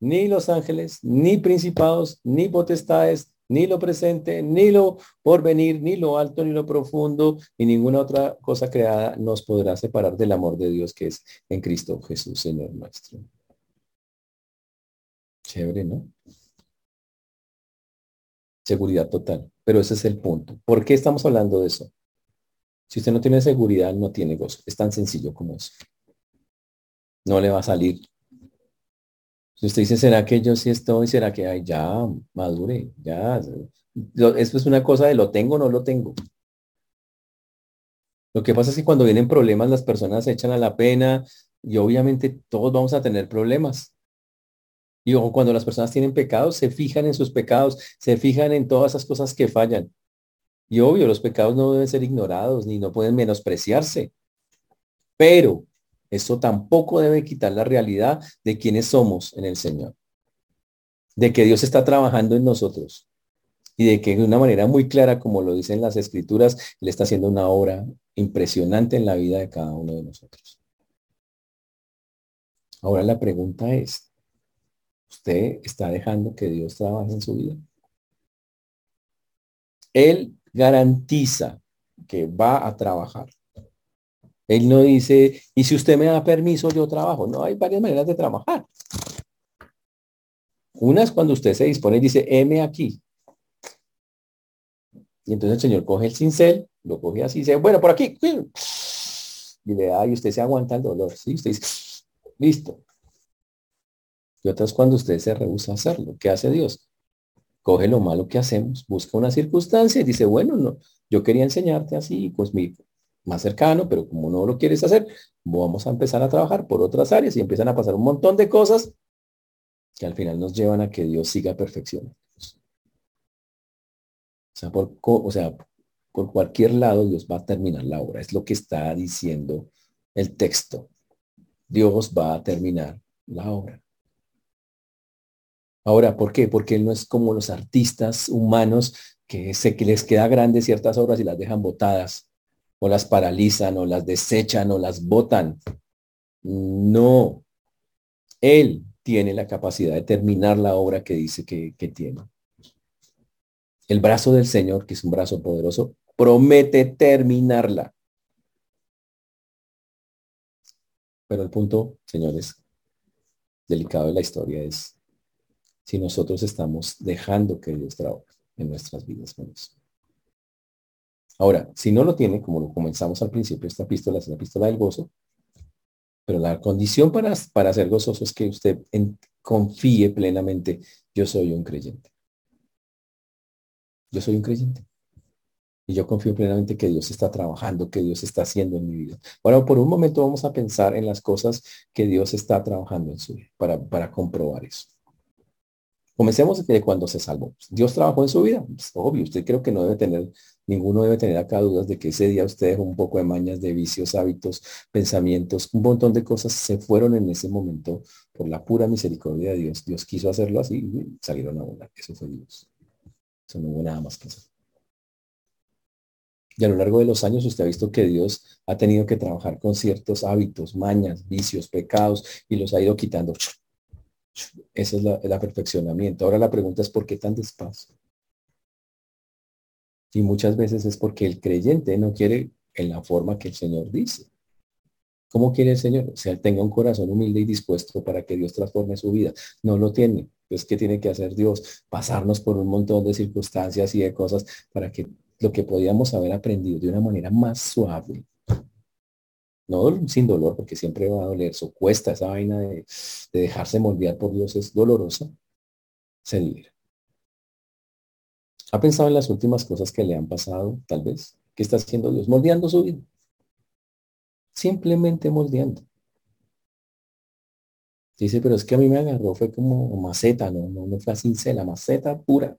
ni los ángeles, ni principados, ni potestades, ni lo presente, ni lo porvenir, ni lo alto, ni lo profundo, ni ninguna otra cosa creada nos podrá separar del amor de Dios que es en Cristo Jesús, Señor nuestro. Chévere, ¿no? Seguridad total. Pero ese es el punto. ¿Por qué estamos hablando de eso? Si usted no tiene seguridad, no tiene gozo. Es tan sencillo como eso. No le va a salir. Si usted dice, ¿será que yo sí estoy? ¿Será que hay ya madure? Ya. Esto es una cosa de lo tengo o no lo tengo. Lo que pasa es que cuando vienen problemas, las personas se echan a la pena y obviamente todos vamos a tener problemas. Y cuando las personas tienen pecados, se fijan en sus pecados, se fijan en todas esas cosas que fallan. Y obvio, los pecados no deben ser ignorados ni no pueden menospreciarse. Pero eso tampoco debe quitar la realidad de quiénes somos en el Señor. De que Dios está trabajando en nosotros. Y de que de una manera muy clara, como lo dicen las escrituras, Él está haciendo una obra impresionante en la vida de cada uno de nosotros. Ahora la pregunta es, usted está dejando que Dios trabaje en su vida. Él garantiza que va a trabajar. Él no dice, y si usted me da permiso, yo trabajo. No, hay varias maneras de trabajar. Una es cuando usted se dispone y dice, M aquí. Y entonces el Señor coge el cincel, lo coge así, y dice, bueno, por aquí. Y le da, y usted se aguanta el dolor. ¿sí? Usted dice, listo. Y otras cuando usted se rehúsa a hacerlo. ¿Qué hace Dios? Coge lo malo que hacemos, busca una circunstancia y dice, bueno, no, yo quería enseñarte así, pues mi más cercano, pero como no lo quieres hacer, vamos a empezar a trabajar por otras áreas y empiezan a pasar un montón de cosas que al final nos llevan a que Dios siga perfección. O sea, por, o sea, por cualquier lado Dios va a terminar la obra. Es lo que está diciendo el texto. Dios va a terminar la obra. Ahora, ¿por qué? Porque él no es como los artistas humanos que, se, que les queda grande ciertas obras y las dejan botadas, o las paralizan, o las desechan, o las botan. No. Él tiene la capacidad de terminar la obra que dice que, tiene. El brazo del Señor, que es un brazo poderoso, promete terminarla. Pero el punto, señores, delicado de la historia es si nosotros estamos dejando que Dios trabaje en nuestras vidas con eso. Ahora, si no lo tiene, como lo comenzamos al principio, esta epístola es la epístola del gozo, pero la condición para, para ser gozoso es que usted confíe plenamente, yo soy un creyente. Yo soy un creyente. Y yo confío plenamente que Dios está trabajando, que Dios está haciendo en mi vida. Ahora, por un momento vamos a pensar en las cosas que Dios está trabajando en su vida para, para comprobar eso. Comencemos de cuando se salvó. Dios trabajó en su vida. Pues, obvio, usted creo que no debe tener, ninguno debe tener acá dudas de que ese día usted dejó un poco de mañas, de vicios, hábitos, pensamientos, un montón de cosas se fueron en ese momento por la pura misericordia de Dios. Dios quiso hacerlo así y salieron a volar. Eso fue Dios. Eso no hubo nada más que hacer. Y a lo largo de los años usted ha visto que Dios ha tenido que trabajar con ciertos hábitos, mañas, vicios, pecados y los ha ido quitando. Ese es el perfeccionamiento. Ahora la pregunta es ¿por qué tan despacio? Y muchas veces es porque el creyente no quiere en la forma que el Señor dice. ¿Cómo quiere el Señor? O sea, tenga un corazón humilde y dispuesto para que Dios transforme su vida. No lo tiene. Pues, ¿qué tiene que hacer Dios? Pasarnos por un montón de circunstancias y de cosas para que lo que podíamos haber aprendido de una manera más suave, no sin dolor, porque siempre va a doler, eso cuesta, esa vaina de, dejarse moldear por Dios es dolorosa, se libera. ¿Ha pensado en las últimas cosas que le han pasado, tal vez? ¿Qué está haciendo Dios? Moldeando su vida. Simplemente moldeando. Dice, pero es que a mí me agarró, fue como maceta, no, no, no fue así, la maceta pura.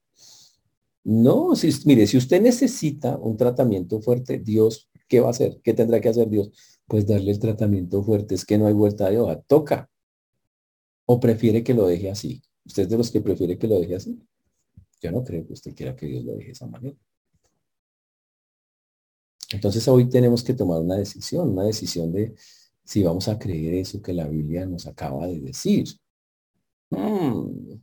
No, mire, si usted necesita un tratamiento fuerte, Dios, ¿qué va a hacer? ¿Qué tendrá que hacer Dios? Pues darle el tratamiento fuerte. Es que no hay vuelta de hoja. Toca. ¿O prefiere que lo deje así? ¿Usted es de los que prefiere que lo deje así? Yo no creo que usted quiera que Dios lo deje de esa manera. Entonces hoy tenemos que tomar una decisión, una decisión de si vamos a creer eso que la Biblia nos acaba de decir. Hmm.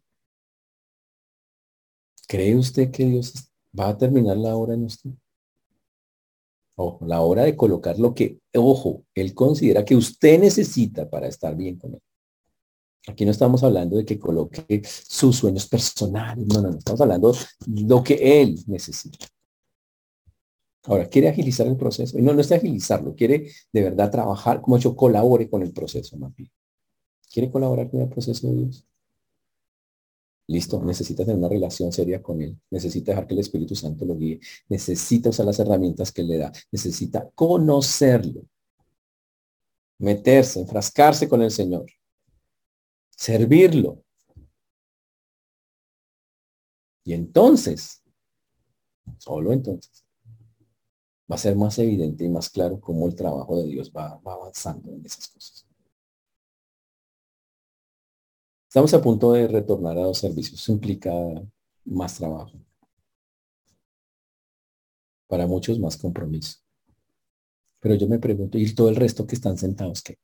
¿Cree usted que Dios va a terminar la obra en usted? La hora de colocar lo que, ojo, Él considera que usted necesita para estar bien con Él. Aquí no estamos hablando de que coloque sus sueños personales, no, no, no, estamos hablando de lo que Él necesita. Ahora, quiere agilizar el proceso. Y no, no es agilizarlo, quiere de verdad trabajar, como yo colabore con el proceso, más ¿Quiere colaborar con el proceso de Dios? Listo, necesita tener una relación seria con Él. Necesita dejar que el Espíritu Santo lo guíe. Necesita usar las herramientas que le da. Necesita conocerlo. Meterse, enfrascarse con el Señor. Servirlo. Y entonces, solo entonces, va a ser más evidente y más claro cómo el trabajo de Dios va, va avanzando en esas cosas. Estamos a punto de retornar a los servicios. Eso implica más trabajo. Para muchos más compromiso. Pero yo me pregunto, ¿y todo el resto que están sentados qué?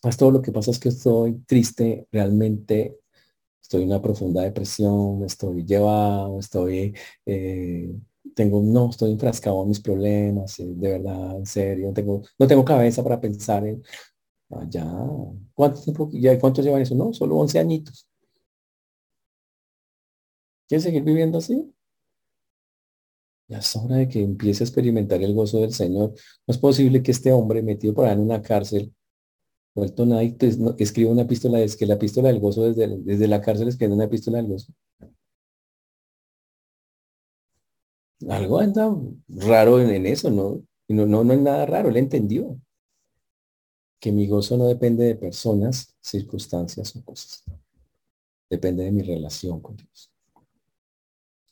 Pues todo lo que pasa es que estoy triste, realmente estoy en una profunda depresión, estoy llevado, estoy, eh, tengo, no, estoy enfrascado en mis problemas, eh, de verdad, en serio, tengo, no tengo cabeza para pensar en, Ah, ya. ¿Cuánto tiempo? ¿Ya cuántos llevan eso? No, solo 11 añitos. ¿Quieres seguir viviendo así? Ya es hora de que empiece a experimentar el gozo del Señor. No es posible que este hombre metido por ahí en una cárcel, vuelto nada, escriba una epístola, es que la epístola del gozo desde, desde la cárcel escribe una epístola del gozo. Algo anda raro en, eso, ¿no? no, no, no es nada raro, él entendió que mi gozo no depende de personas, circunstancias o cosas. Depende de mi relación con Dios.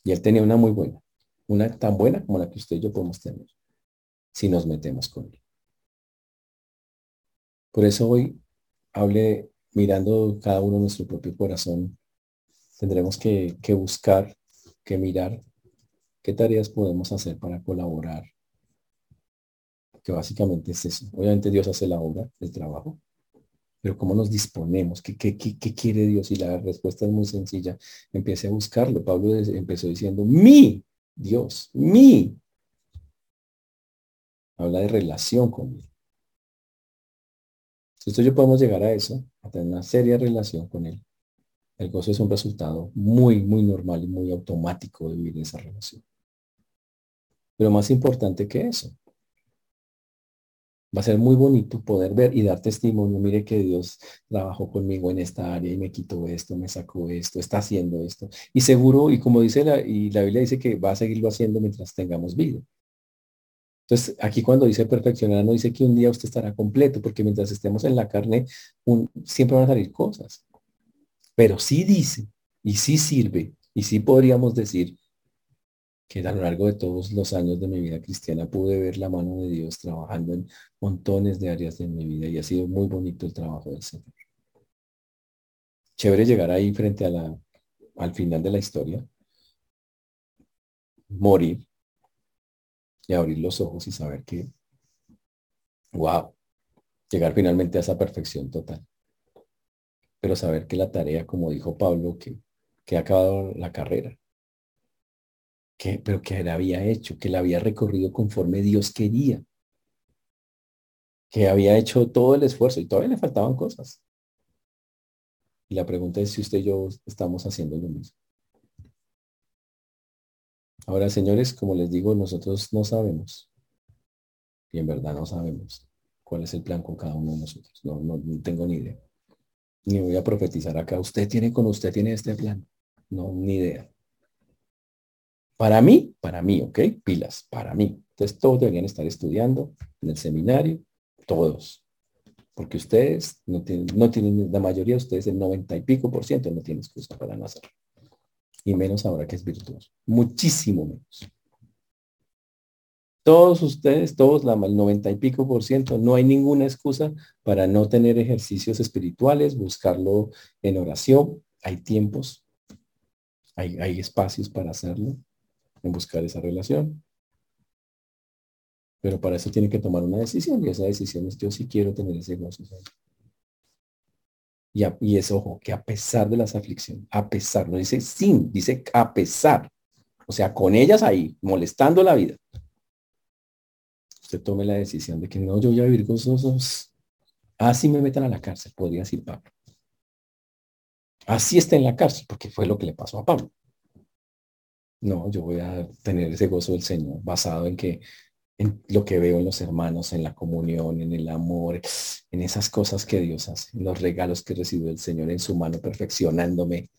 Y él tenía una muy buena, una tan buena como la que usted y yo podemos tener, si nos metemos con él. Por eso hoy hable mirando cada uno nuestro propio corazón. Tendremos que, que buscar, que mirar qué tareas podemos hacer para colaborar que básicamente es eso. Obviamente Dios hace la obra, el trabajo, pero ¿cómo nos disponemos? ¿Qué, quiere Dios? Y la respuesta es muy sencilla. Empiece a buscarlo. Pablo empezó diciendo, mi Dios, mi. Habla de relación con él. Yo podemos llegar a eso, a tener una seria relación con Él, el gozo es un resultado muy, muy normal y muy automático de vivir esa relación. Pero más importante que eso, va a ser muy bonito poder ver y dar testimonio. Mire que Dios trabajó conmigo en esta área y me quitó esto, me sacó esto, está haciendo esto. Y seguro, y como dice la, y la Biblia dice que va a seguirlo haciendo mientras tengamos vida. Entonces, aquí cuando dice perfeccionar, no dice que un día usted estará completo, porque mientras estemos en la carne, siempre van a salir cosas. Pero sí dice, y sí sirve, y sí podríamos decir que a lo largo de todos los años de mi vida cristiana pude ver la mano de Dios trabajando en montones de áreas de mi vida y ha sido muy bonito el trabajo del Señor. Chévere llegar ahí frente al final de la historia, morir y abrir los ojos y saber que, wow, llegar finalmente a esa perfección total. Pero saber que la tarea, como dijo Pablo, que, que ha acabado la carrera, que, pero que él había hecho, que la había recorrido conforme Dios quería, que había hecho todo el esfuerzo y todavía le faltaban cosas. Y la pregunta es si usted y yo estamos haciendo lo mismo. Ahora, señores, como les digo, nosotros no sabemos, y en verdad no sabemos cuál es el plan con cada uno de nosotros. No, no, no tengo ni idea. Ni voy a profetizar acá. Usted tiene con usted tiene este plan. No, ni idea. Para mí, para mí, ¿ok? Pilas, para mí. Entonces todos deberían estar estudiando en el seminario, todos. Porque ustedes no tienen, no tienen, la mayoría de ustedes, el 90 y pico por ciento no tienen excusa para no hacerlo. Y menos ahora que es virtuoso. Muchísimo menos. Todos ustedes, todos, la, el 90 y pico por ciento, no hay ninguna excusa para no tener ejercicios espirituales, buscarlo en oración. Hay tiempos, hay, hay espacios para hacerlo en buscar esa relación. Pero para eso tiene que tomar una decisión y esa decisión es yo sí quiero tener ese gozo. Y, y es ojo, que a pesar de las aflicciones, a pesar, no dice sin, dice a pesar. O sea, con ellas ahí, molestando la vida. Usted tome la decisión de que no, yo voy a vivir gozosos. Así me metan a la cárcel, podría decir Pablo. Así está en la cárcel, porque fue lo que le pasó a Pablo. No, yo voy a tener ese gozo del Señor basado en que en lo que veo en los hermanos, en la comunión, en el amor, en esas cosas que Dios hace, en los regalos que recibe el Señor en su mano, perfeccionándome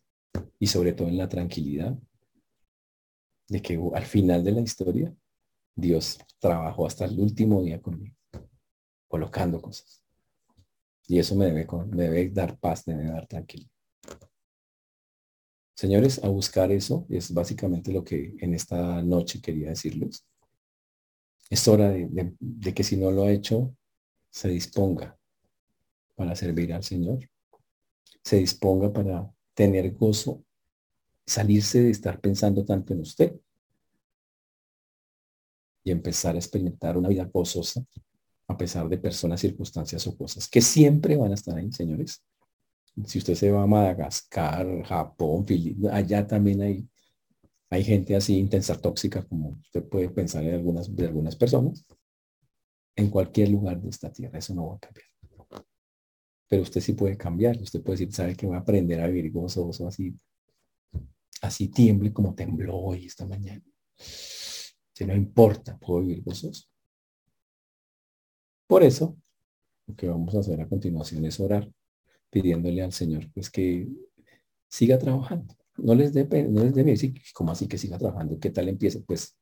y sobre todo en la tranquilidad de que al final de la historia Dios trabajó hasta el último día conmigo, colocando cosas. Y eso me debe, me debe dar paz, me debe dar tranquilidad. Señores, a buscar eso es básicamente lo que en esta noche quería decirles. Es hora de, que si no lo ha hecho, se disponga para servir al Señor. Se disponga para tener gozo, salirse de estar pensando tanto en usted y empezar a experimentar una vida gozosa a pesar de personas, circunstancias o cosas que siempre van a estar ahí, señores si usted se va a Madagascar, Japón, Filipinas, allá también hay, hay gente así intensa, tóxica, como usted puede pensar en algunas, de algunas personas. En cualquier lugar de esta tierra, eso no va a cambiar. Pero usted sí puede cambiar. Usted puede decir, ¿sabe que voy a aprender a vivir gozoso así? Así tiemble como tembló hoy esta mañana. Si no importa, puedo vivir gozoso. Por eso, lo que vamos a hacer a continuación es orar pidiéndole al Señor pues que siga trabajando. No les debe, no les debe decir, ¿cómo así que siga trabajando? ¿Qué tal empiece? Pues,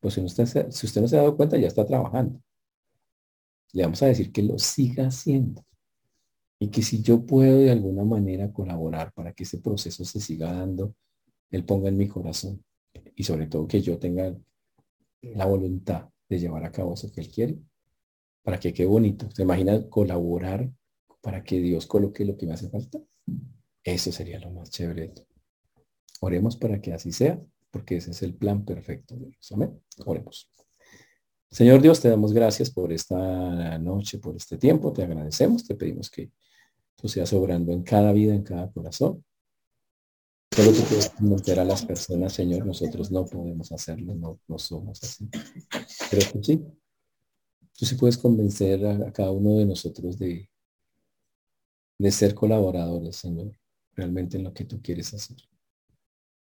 pues si usted, si usted no se ha dado cuenta, ya está trabajando. Le vamos a decir que lo siga haciendo. Y que si yo puedo de alguna manera colaborar para que ese proceso se siga dando, Él ponga en mi corazón. Y sobre todo que yo tenga la voluntad de llevar a cabo eso que Él quiere. Para que quede bonito. ¿Se imagina colaborar para que Dios coloque lo que me hace falta. Eso sería lo más chévere. Oremos para que así sea, porque ese es el plan perfecto de Dios. Amén. Oremos. Señor Dios, te damos gracias por esta noche, por este tiempo. Te agradecemos, te pedimos que tú seas obrando en cada vida, en cada corazón. Solo tú puedes convencer a las personas, Señor. Nosotros no podemos hacerlo, no, no somos así. Pero tú sí. Tú sí puedes convencer a cada uno de nosotros de, de ser colaboradores, Señor, realmente en lo que tú quieres hacer.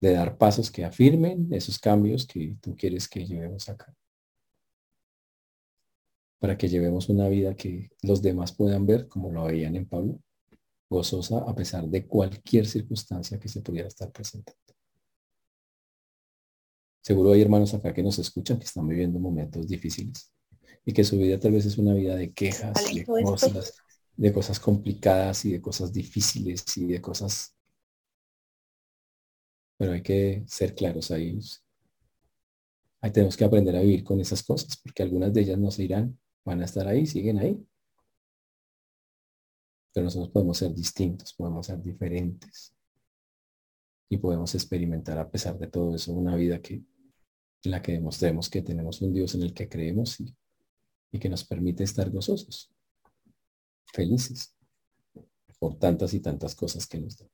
De dar pasos que afirmen esos cambios que tú quieres que llevemos acá. Para que llevemos una vida que los demás puedan ver como lo veían en Pablo, gozosa a pesar de cualquier circunstancia que se pudiera estar presentando. Seguro hay hermanos acá que nos escuchan que están viviendo momentos difíciles y que su vida tal vez es una vida de quejas, de cosas, de cosas complicadas y de cosas difíciles y de cosas... Pero hay que ser claros ahí. Ahí tenemos que aprender a vivir con esas cosas porque algunas de ellas no se irán, van a estar ahí, siguen ahí. Pero nosotros podemos ser distintos, podemos ser diferentes y podemos experimentar a pesar de todo eso una vida que en la que demostremos que tenemos un Dios en el que creemos y, y que nos permite estar gozosos, felices por tantas y tantas cosas que nos da.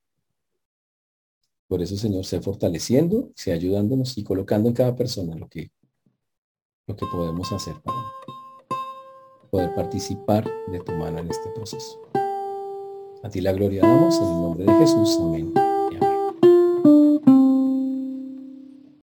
Por eso, Señor, sea fortaleciendo, sea ayudándonos y colocando en cada persona lo que, lo que podemos hacer para poder participar de tu mano en este proceso. A ti la gloria damos en el nombre de Jesús. Amén. Amén.